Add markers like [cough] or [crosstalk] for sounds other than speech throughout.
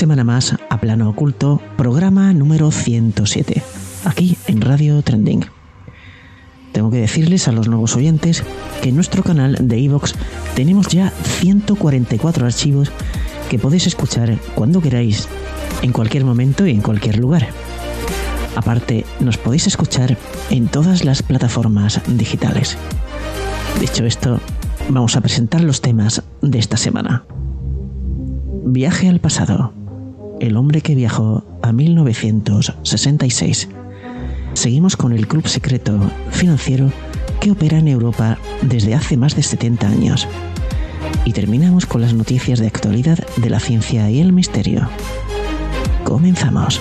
Semana más a Plano Oculto, programa número 107, aquí en Radio Trending. Tengo que decirles a los nuevos oyentes que en nuestro canal de iVoox tenemos ya 144 archivos que podéis escuchar cuando queráis, en cualquier momento y en cualquier lugar. Aparte, nos podéis escuchar en todas las plataformas digitales. Dicho esto, vamos a presentar los temas de esta semana. Viaje al pasado. El hombre que viajó a 1966. Seguimos con el club secreto financiero que opera en Europa desde hace más de 70 años. Y terminamos con las noticias de actualidad de la ciencia y el misterio. Comenzamos.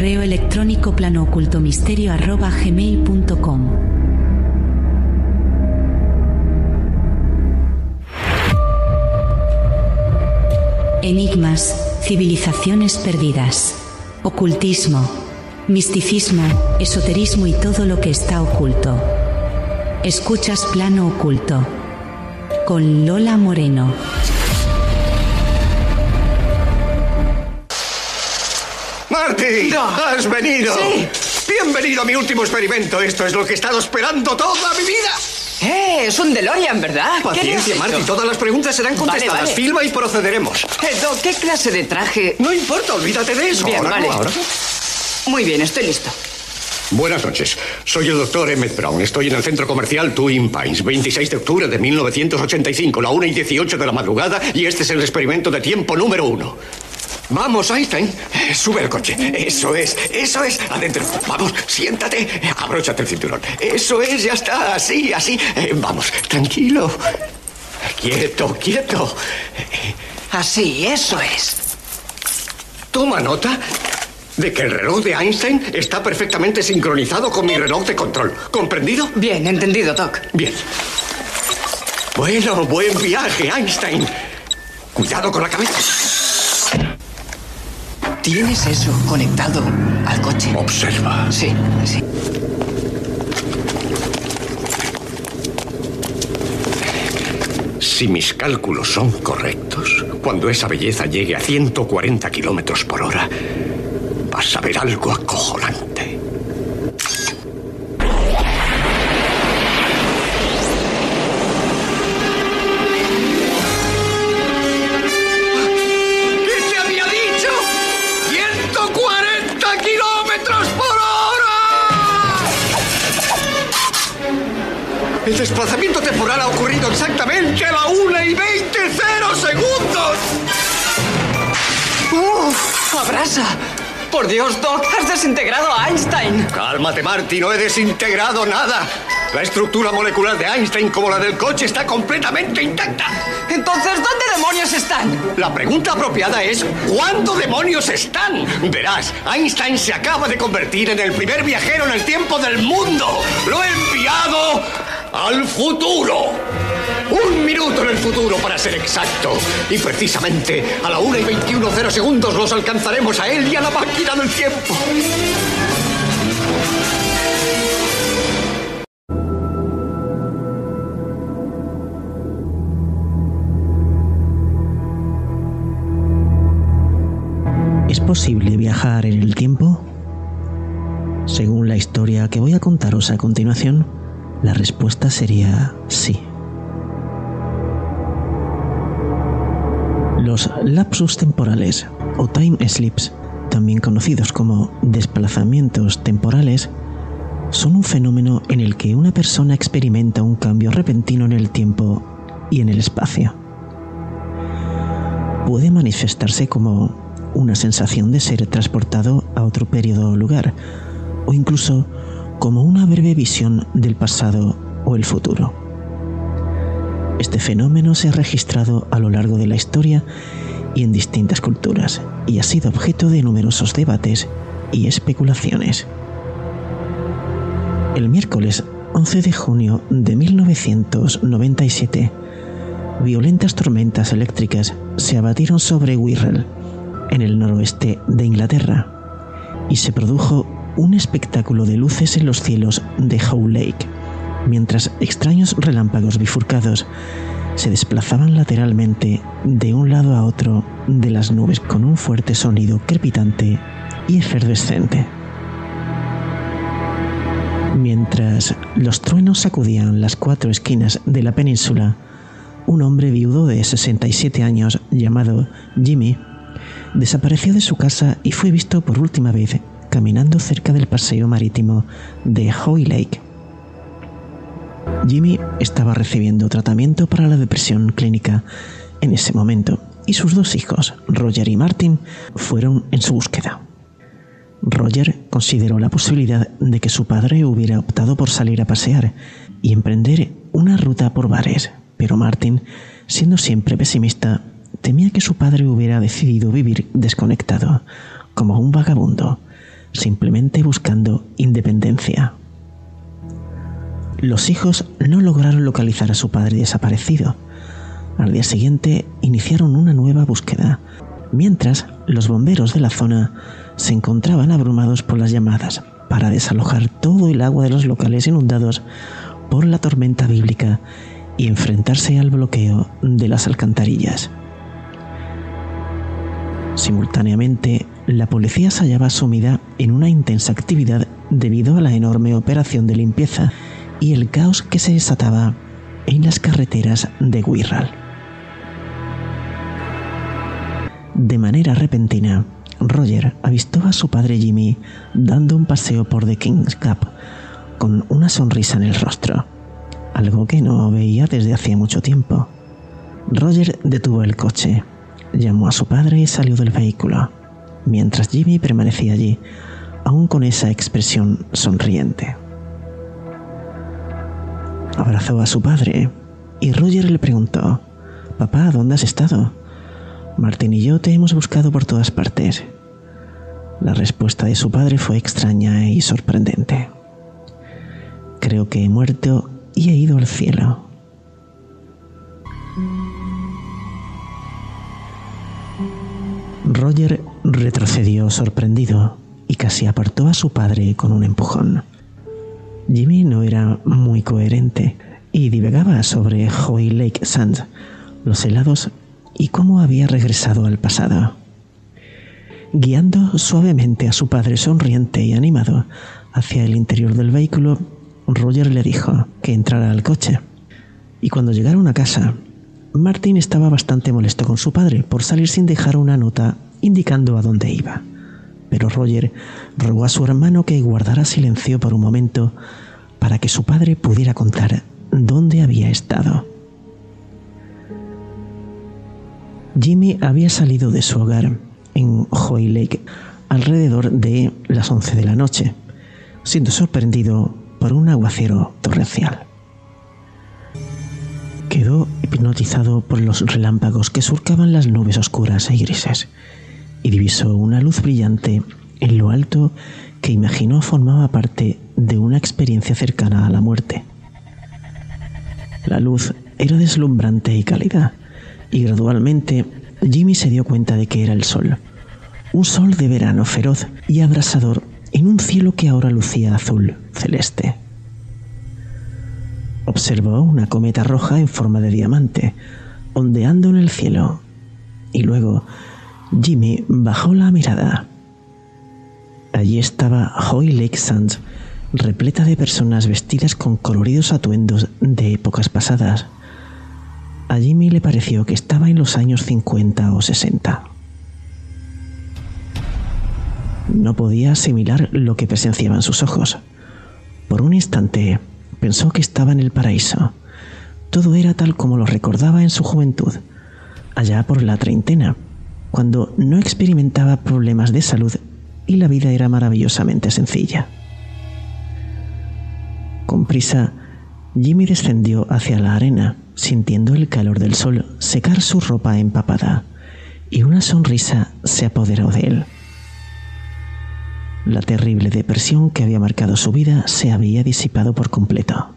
Correo electrónico planoocultomisterio arroba gmail.com. Enigmas, civilizaciones perdidas, ocultismo, misticismo, esoterismo y todo lo que está oculto. Escuchas Plano Oculto con Lola Moreno. ¡Marty! ¡Has venido! Sí. Bienvenido a mi último experimento. Esto es lo que he estado esperando toda mi vida. ¡Eh! Es un DeLorean, ¿verdad? ¿Qué Paciencia, Marty. Todas las preguntas serán contestadas. vale. Filma y procederemos. Eh, Doc, ¿qué clase de traje? No importa, olvídate de eso. Bien, ahora vale. ahora. Muy bien, estoy listo. Buenas noches. Soy el doctor Emmett Brown. Estoy en el centro comercial Twin Pines, 26 de octubre de 1985, la 1 y 18 de la madrugada, y este es el experimento de tiempo número uno. Vamos, Einstein. Sube al coche. Eso es, eso es. Adentro. Vamos, siéntate. Abróchate el cinturón. Eso es, ya está. Así, así. Eh, vamos, tranquilo. Quieto, quieto. Así, eso es. Toma nota de que el reloj de Einstein está perfectamente sincronizado con mi reloj de control. ¿Comprendido? Bien, entendido, Doc. Bien. Bueno, buen viaje, Einstein. Cuidado con la cabeza. ¿Tienes eso conectado al coche? Observa. Sí, sí. Si mis cálculos son correctos, cuando esa belleza llegue a 140 kilómetros por hora, vas a ver algo acojonante. El desplazamiento temporal ha ocurrido exactamente a la 1 y 20 cero segundos. ¡Uf! ¡Abrasa! Por Dios, Doc, has desintegrado a Einstein. Cálmate, Marty, no he desintegrado nada. La estructura molecular de Einstein, como la del coche, está completamente intacta. Entonces, ¿dónde demonios están? La pregunta apropiada es, ¿cuándo demonios están? Verás, Einstein se acaba de convertir en el primer viajero en el tiempo del mundo. Lo he enviado al futuro. Un minuto en el futuro, para ser exacto. Y precisamente a la 1 y 21 cero segundos los alcanzaremos a él y a la máquina del tiempo. ¿Es posible viajar en el tiempo? Según la historia que voy a contaros a continuación, La respuesta sería sí. Los lapsus temporales o time slips, también conocidos como desplazamientos temporales, son un fenómeno en el que una persona experimenta un cambio repentino en el tiempo y en el espacio. Puede manifestarse como una sensación de ser transportado a otro periodo o lugar, o incluso como una breve visión del pasado o el futuro. Este fenómeno se ha registrado a lo largo de la historia y en distintas culturas, y ha sido objeto de numerosos debates y especulaciones. El miércoles 11 de junio de 1997, violentas tormentas eléctricas se abatieron sobre Wirral, en el noroeste de Inglaterra, y se produjo un espectáculo de luces en los cielos de Howe Lake, mientras extraños relámpagos bifurcados se desplazaban lateralmente de un lado a otro de las nubes con un fuerte sonido crepitante y efervescente. Mientras los truenos sacudían las cuatro esquinas de la península, un hombre viudo de 67 años llamado Jimmy desapareció de su casa y fue visto por última vez caminando cerca del paseo marítimo de Hoy Lake. Jimmy estaba recibiendo tratamiento para la depresión clínica en ese momento y sus dos hijos, Roger y Martin, fueron en su búsqueda. Roger consideró la posibilidad de que su padre hubiera optado por salir a pasear y emprender una ruta por bares, pero Martin, siendo siempre pesimista, temía que su padre hubiera decidido vivir desconectado, como un vagabundo, simplemente buscando independencia. Los hijos no lograron localizar a su padre desaparecido. Al día siguiente iniciaron una nueva búsqueda, mientras los bomberos de la zona se encontraban abrumados por las llamadas para desalojar todo el agua de los locales inundados por la tormenta bíblica y enfrentarse al bloqueo de las alcantarillas. Simultáneamente, la policía se hallaba sumida en una intensa actividad debido a la enorme operación de limpieza y el caos que se desataba en las carreteras de Wirral. De manera repentina, Roger avistó a su padre Jimmy dando un paseo por The King's Cup con una sonrisa en el rostro, algo que no veía desde hacía mucho tiempo. Roger detuvo el coche, llamó a su padre y salió del vehículo, mientras Jimmy permanecía allí, aún con esa expresión sonriente. Abrazó a su padre y Roger le preguntó, Papá, ¿dónde has estado? Martín y yo te hemos buscado por todas partes. La respuesta de su padre fue extraña y sorprendente. Creo que he muerto y he ido al cielo. Roger retrocedió sorprendido y casi apartó a su padre con un empujón. Jimmy no era muy coherente y divagaba sobre Hoy Lake Sands, los helados y cómo había regresado al pasado. Guiando suavemente a su padre sonriente y animado hacia el interior del vehículo, Roger le dijo que entrara al coche. Y cuando llegaron a casa, Martin estaba bastante molesto con su padre por salir sin dejar una nota indicando a dónde iba. Pero Roger rogó a su hermano que guardara silencio por un momento para que su padre pudiera contar dónde había estado. Jimmy había salido de su hogar en Hoy Lake alrededor de las 11 de la noche, siendo sorprendido por un aguacero torrencial. Quedó hipnotizado por los relámpagos que surcaban las nubes oscuras y grises y divisó una luz brillante en lo alto que imaginó formaba parte de una experiencia cercana a la muerte. La luz era deslumbrante y cálida, y gradualmente Jimmy se dio cuenta de que era el sol, un sol de verano feroz y abrasador en un cielo que ahora lucía azul celeste. Observó una cometa roja en forma de diamante, ondeando en el cielo, y luego Jimmy bajó la mirada. Allí estaba Hoy Lake Sands, repleta de personas vestidas con coloridos atuendos de épocas pasadas. A Jimmy le pareció que estaba en los años 50 o 60. No podía asimilar lo que presenciaban sus ojos. Por un instante pensó que estaba en el paraíso. Todo era tal como lo recordaba en su juventud, allá por la treintena, cuando no experimentaba problemas de salud y la vida era maravillosamente sencilla. Con prisa, Jimmy descendió hacia la arena, sintiendo el calor del sol secar su ropa empapada, y una sonrisa se apoderó de él. La terrible depresión que había marcado su vida se había disipado por completo.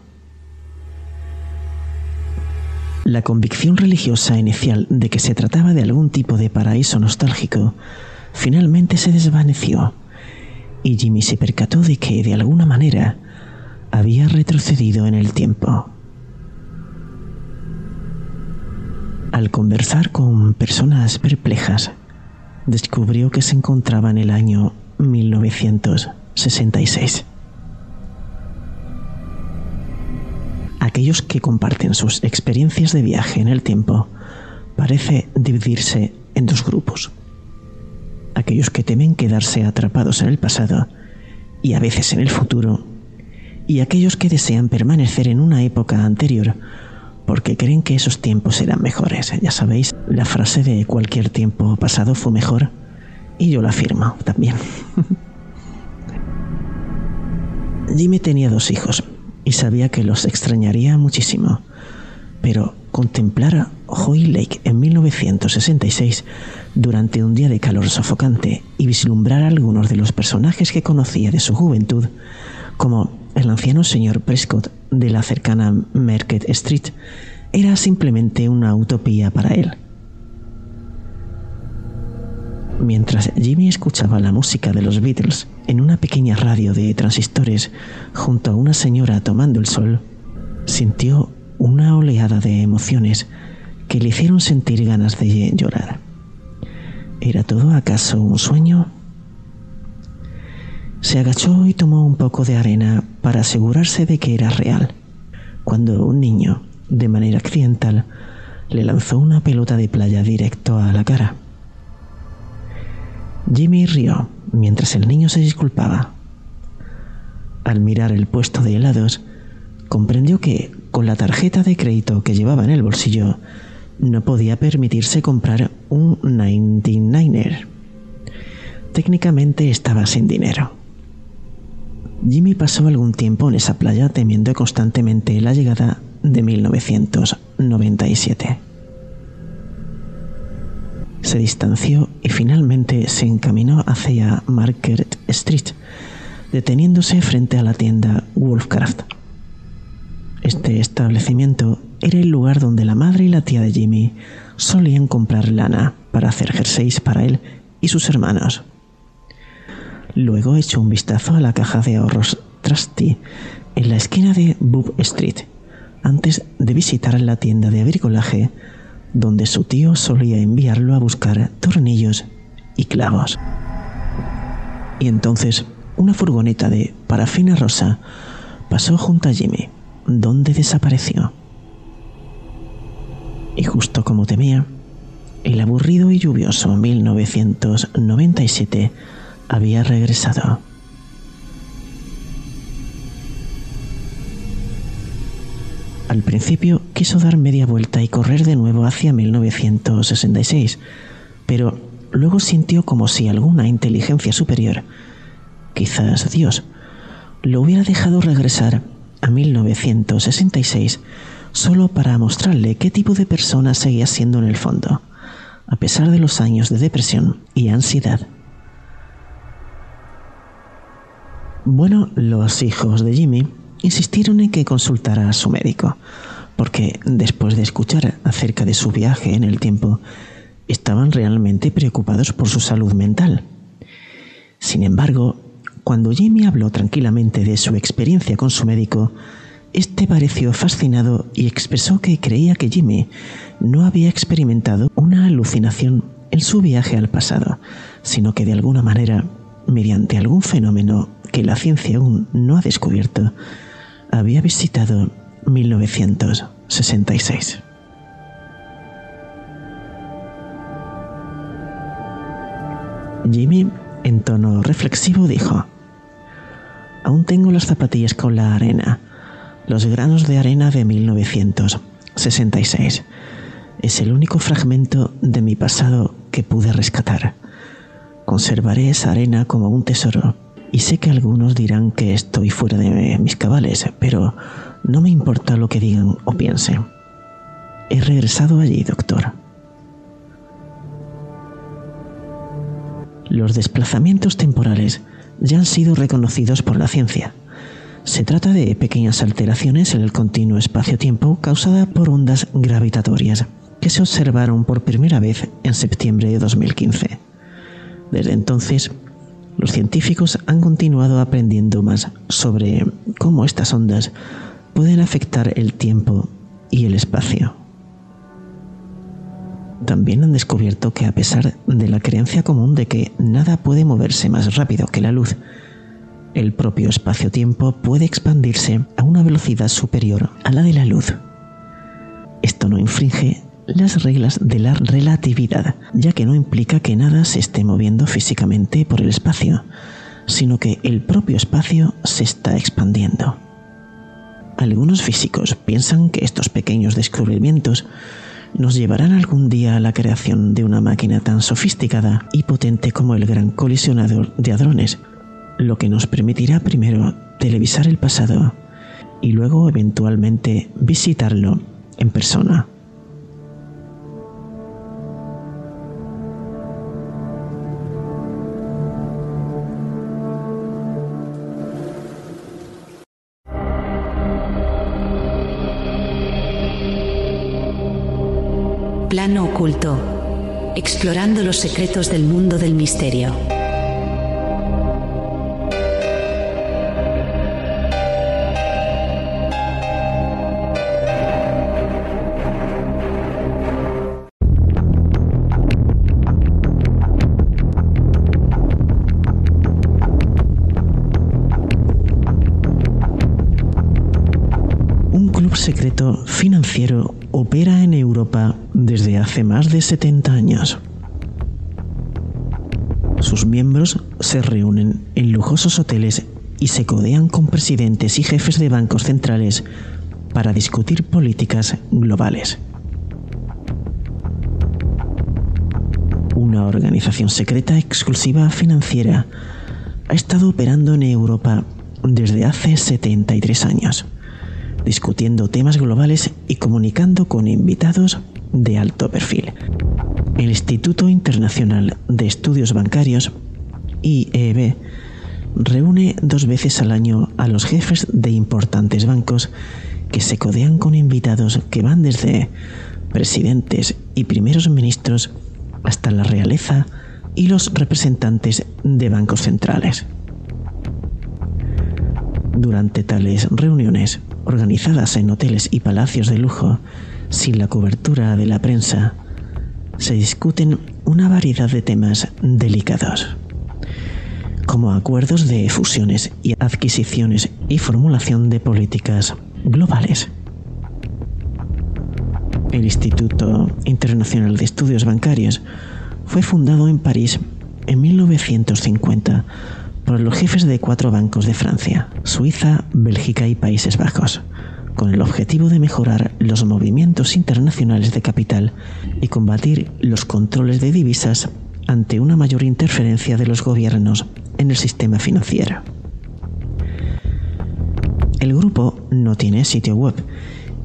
La convicción religiosa inicial de que se trataba de algún tipo de paraíso nostálgico finalmente se desvaneció y Jimmy se percató de que, de alguna manera, había retrocedido en el tiempo. Al conversar con personas perplejas, descubrió que se encontraba en el año 1966. Aquellos que comparten sus experiencias de viaje en el tiempo parece dividirse en dos grupos. Aquellos que temen quedarse atrapados en el pasado y a veces en el futuro y aquellos que desean permanecer en una época anterior porque creen que esos tiempos eran mejores. Ya sabéis, la frase de cualquier tiempo pasado fue mejor y yo la afirmo también. [laughs] Jimmy tenía dos hijos y sabía que los extrañaría muchísimo, pero contemplar a Hoy Lake en 1966 durante un día de calor sofocante y vislumbrar a algunos de los personajes que conocía de su juventud, como el anciano señor Prescott de la cercana Market Street, era simplemente una utopía para él. Mientras Jimmy escuchaba la música de los Beatles en una pequeña radio de transistores junto a una señora tomando el sol, sintió una oleada de emociones que le hicieron sentir ganas de llorar. ¿Era todo acaso un sueño? Se agachó y tomó un poco de arena para asegurarse de que era real, cuando un niño, de manera accidental, le lanzó una pelota de playa directo a la cara. Jimmy rió mientras el niño se disculpaba. Al mirar el puesto de helados, comprendió que, con la tarjeta de crédito que llevaba en el bolsillo, no podía permitirse comprar un 99er. Técnicamente estaba sin dinero. Jimmy pasó algún tiempo en esa playa temiendo constantemente la llegada de 1997 se distanció y finalmente se encaminó hacia Market Street, deteniéndose frente a la tienda Wolfcraft. Este establecimiento era el lugar donde la madre y la tía de Jimmy solían comprar lana para hacer jerseys para él y sus hermanos. Luego echó un vistazo a la caja de ahorros Trusty en la esquina de Boob Street, antes de visitar la tienda de bricolaje donde su tío solía enviarlo a buscar tornillos y clavos. Y entonces una furgoneta de parafina rosa pasó junto a Jimmy, donde desapareció. Y justo como temía, el aburrido y lluvioso 1997 había regresado. Al principio quiso dar media vuelta y correr de nuevo hacia 1966, pero luego sintió como si alguna inteligencia superior, quizás Dios, lo hubiera dejado regresar a 1966 solo para mostrarle qué tipo de persona seguía siendo en el fondo, a pesar de los años de depresión y ansiedad. Bueno, los hijos de Jimmy insistieron en que consultara a su médico, porque después de escuchar acerca de su viaje en el tiempo, estaban realmente preocupados por su salud mental. Sin embargo, cuando Jimmy habló tranquilamente de su experiencia con su médico, este pareció fascinado y expresó que creía que Jimmy no había experimentado una alucinación en su viaje al pasado, sino que de alguna manera, mediante algún fenómeno que la ciencia aún no ha descubierto, había visitado 1966. Jimmy, en tono reflexivo, dijo, Aún tengo las zapatillas con la arena, los granos de arena de 1966. Es el único fragmento de mi pasado que pude rescatar. Conservaré esa arena como un tesoro. Y sé que algunos dirán que estoy fuera de mis cabales, pero no me importa lo que digan o piensen. He regresado allí, doctor. Los desplazamientos temporales ya han sido reconocidos por la ciencia. Se trata de pequeñas alteraciones en el continuo espacio-tiempo causada por ondas gravitatorias que se observaron por primera vez en septiembre de 2015. Desde entonces, los científicos han continuado aprendiendo más sobre cómo estas ondas pueden afectar el tiempo y el espacio. También han descubierto que a pesar de la creencia común de que nada puede moverse más rápido que la luz, el propio espacio-tiempo puede expandirse a una velocidad superior a la de la luz. Esto no infringe las reglas de la relatividad, ya que no implica que nada se esté moviendo físicamente por el espacio, sino que el propio espacio se está expandiendo. Algunos físicos piensan que estos pequeños descubrimientos nos llevarán algún día a la creación de una máquina tan sofisticada y potente como el gran colisionador de hadrones, lo que nos permitirá primero televisar el pasado y luego eventualmente visitarlo en persona. Explorando los secretos del mundo del misterio. Hace más de 70 años. Sus miembros se reúnen en lujosos hoteles y se codean con presidentes y jefes de bancos centrales para discutir políticas globales. Una organización secreta exclusiva financiera ha estado operando en Europa desde hace 73 años discutiendo temas globales y comunicando con invitados de alto perfil. El Instituto Internacional de Estudios Bancarios, IEB, reúne dos veces al año a los jefes de importantes bancos que se codean con invitados que van desde presidentes y primeros ministros hasta la realeza y los representantes de bancos centrales. Durante tales reuniones, organizadas en hoteles y palacios de lujo, sin la cobertura de la prensa, se discuten una variedad de temas delicados, como acuerdos de fusiones y adquisiciones y formulación de políticas globales. El Instituto Internacional de Estudios Bancarios fue fundado en París en 1950 por los jefes de cuatro bancos de Francia, Suiza, Bélgica y Países Bajos, con el objetivo de mejorar los movimientos internacionales de capital y combatir los controles de divisas ante una mayor interferencia de los gobiernos en el sistema financiero. El grupo no tiene sitio web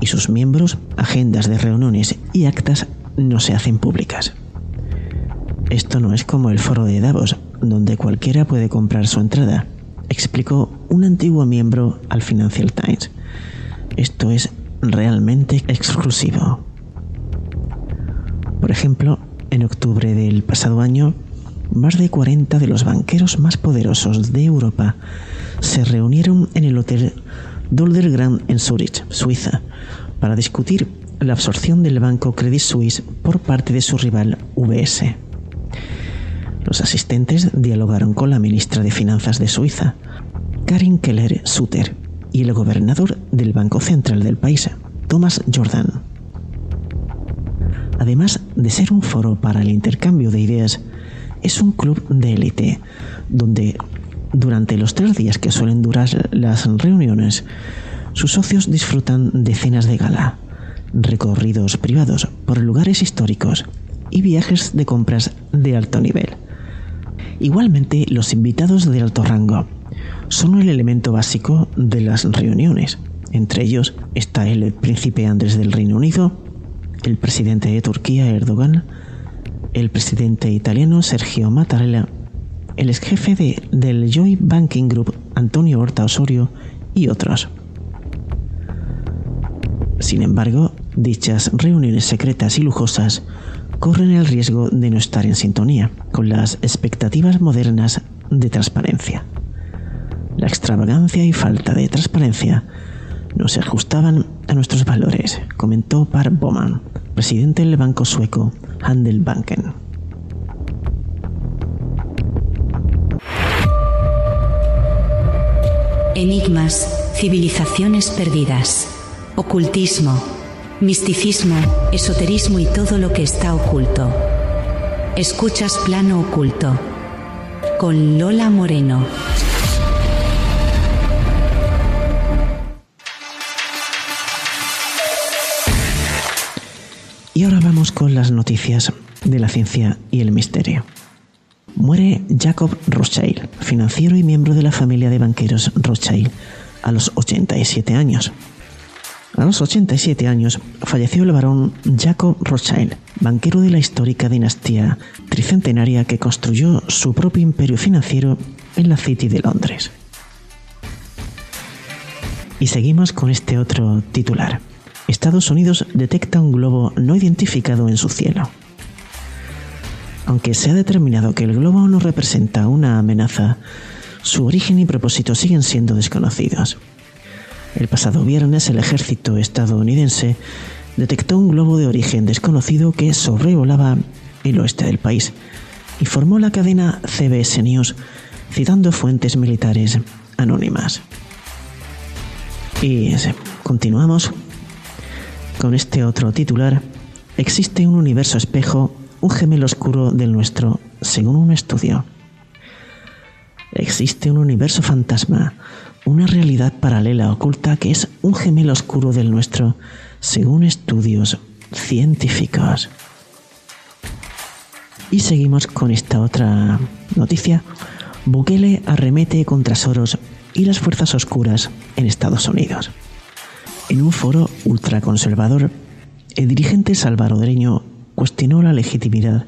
y sus miembros, agendas de reuniones y actas no se hacen públicas. Esto no es como el foro de Davos, donde cualquiera puede comprar su entrada, explicó un antiguo miembro al Financial Times. Esto es realmente exclusivo. Por ejemplo, en octubre del pasado año, más de 40 de los banqueros más poderosos de Europa se reunieron en el Hotel Dolder Grand en Zurich, Suiza, para discutir la absorción del banco Credit Suisse por parte de su rival UBS. Los asistentes dialogaron con la ministra de Finanzas de Suiza, Karin Keller Suter y el gobernador del Banco Central del país, Thomas Jordan. Además de ser un foro para el intercambio de ideas, es un club de élite donde durante los tres días que suelen durar las reuniones, sus socios disfrutan de cenas de gala, recorridos privados por lugares históricos y viajes de compras de alto nivel. Igualmente, los invitados de alto rango son el elemento básico de las reuniones. Entre ellos está el príncipe Andrés del Reino Unido, el presidente de Turquía Erdogan, el presidente italiano Sergio Mattarella, el ex jefe de, del Joy Banking Group Antonio Horta Osorio y otros. Sin embargo, dichas reuniones secretas y lujosas corren el riesgo de no estar en sintonía con las expectativas modernas de transparencia. La extravagancia y falta de transparencia no se ajustaban a nuestros valores, comentó Par Boman, presidente del banco sueco Handelsbanken. Enigmas, civilizaciones perdidas, ocultismo, misticismo, esoterismo y todo lo que está oculto. Escuchas Plano Oculto con Lola Moreno. Con las noticias de la ciencia y el misterio. Muere Jacob Rothschild, financiero y miembro de la familia de banqueros Rothschild, a los 87 años. A los 87 años falleció el barón Jacob Rothschild, banquero de la histórica dinastía tricentenaria que construyó su propio imperio financiero en la City de Londres. Y seguimos con este otro titular. Estados Unidos detecta un globo no identificado en su cielo. Aunque se ha determinado que el globo no representa una amenaza, su origen y propósito siguen siendo desconocidos. El pasado viernes el ejército estadounidense detectó un globo de origen desconocido que sobrevolaba el oeste del país, informó la cadena CBS News citando fuentes militares anónimas. Y continuamos con este otro titular, existe un universo espejo, un gemelo oscuro del nuestro, según un estudio. Existe un universo fantasma, una realidad paralela oculta que es un gemelo oscuro del nuestro, según estudios científicos. Y seguimos con esta otra noticia. Bukele arremete contra Soros y las fuerzas oscuras en Estados Unidos. En un foro ultraconservador, el dirigente salvadoreño cuestionó la legitimidad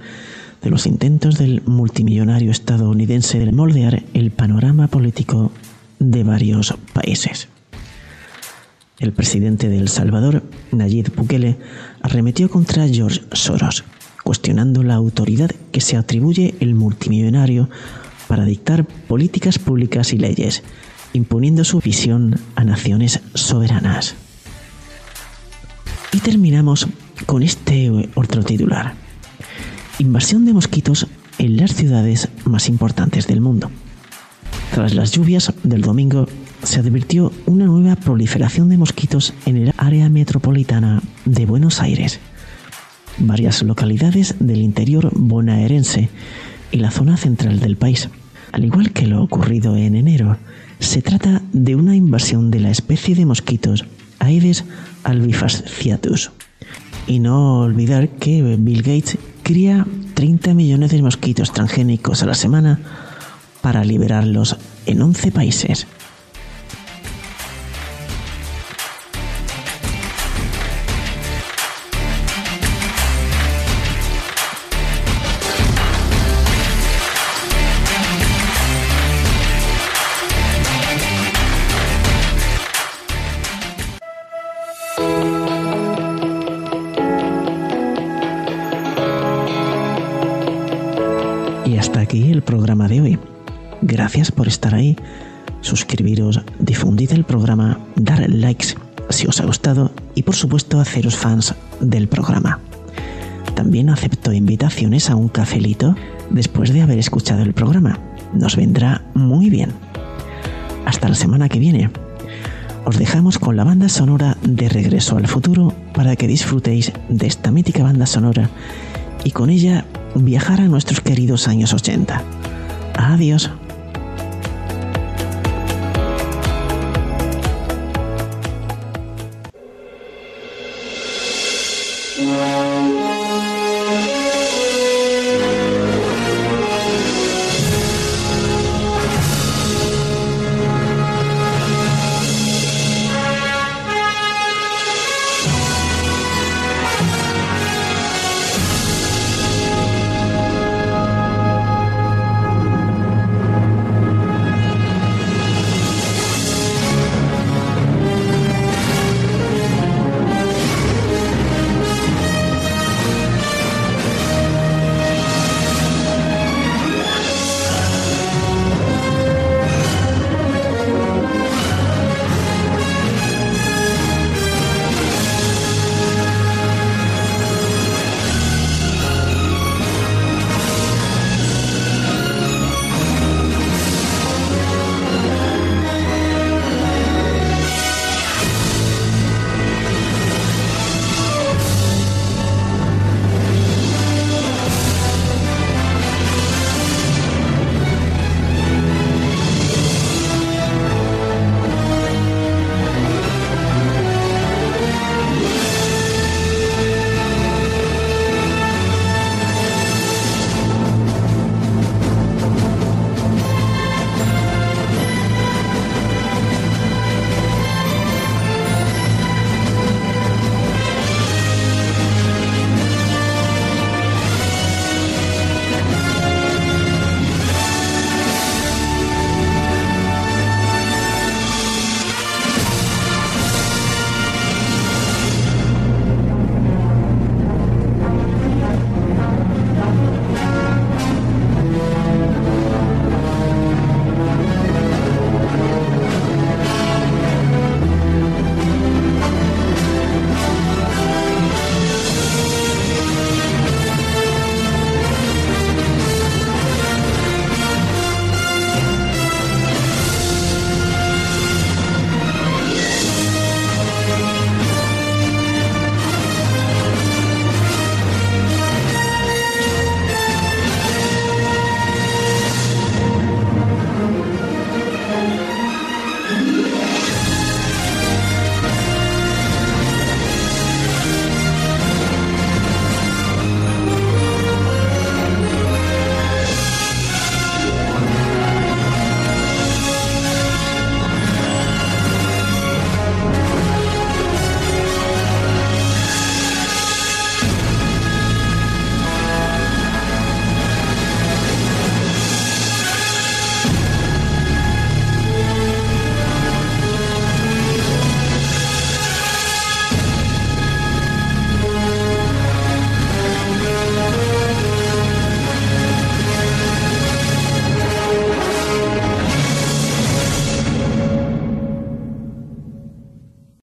de los intentos del multimillonario estadounidense de moldear el panorama político de varios países. El presidente de El Salvador, Nayib Bukele, arremetió contra George Soros, cuestionando la autoridad que se atribuye el multimillonario para dictar políticas públicas y leyes, imponiendo su visión a naciones soberanas. Y terminamos con este otro titular. Invasión de mosquitos en las ciudades más importantes del mundo. Tras las lluvias del domingo, se advirtió una nueva proliferación de mosquitos en el área metropolitana de Buenos Aires. Varias localidades del interior bonaerense y la zona central del país. Al igual que lo ocurrido en enero, se trata de una invasión de la especie de mosquitos Aedes albifasciatus. Y no olvidar que Bill Gates cría 30 millones de mosquitos transgénicos a la semana para liberarlos en 11 países. Supuesto haceros fans del programa. También acepto invitaciones a un cafelito después de haber escuchado el programa. Nos vendrá muy bien. hasta la semana que viene. Os dejamos con la banda sonora de Regreso al Futuro para que disfrutéis de esta mítica banda sonora y con ella viajar a nuestros queridos años 80. Adiós.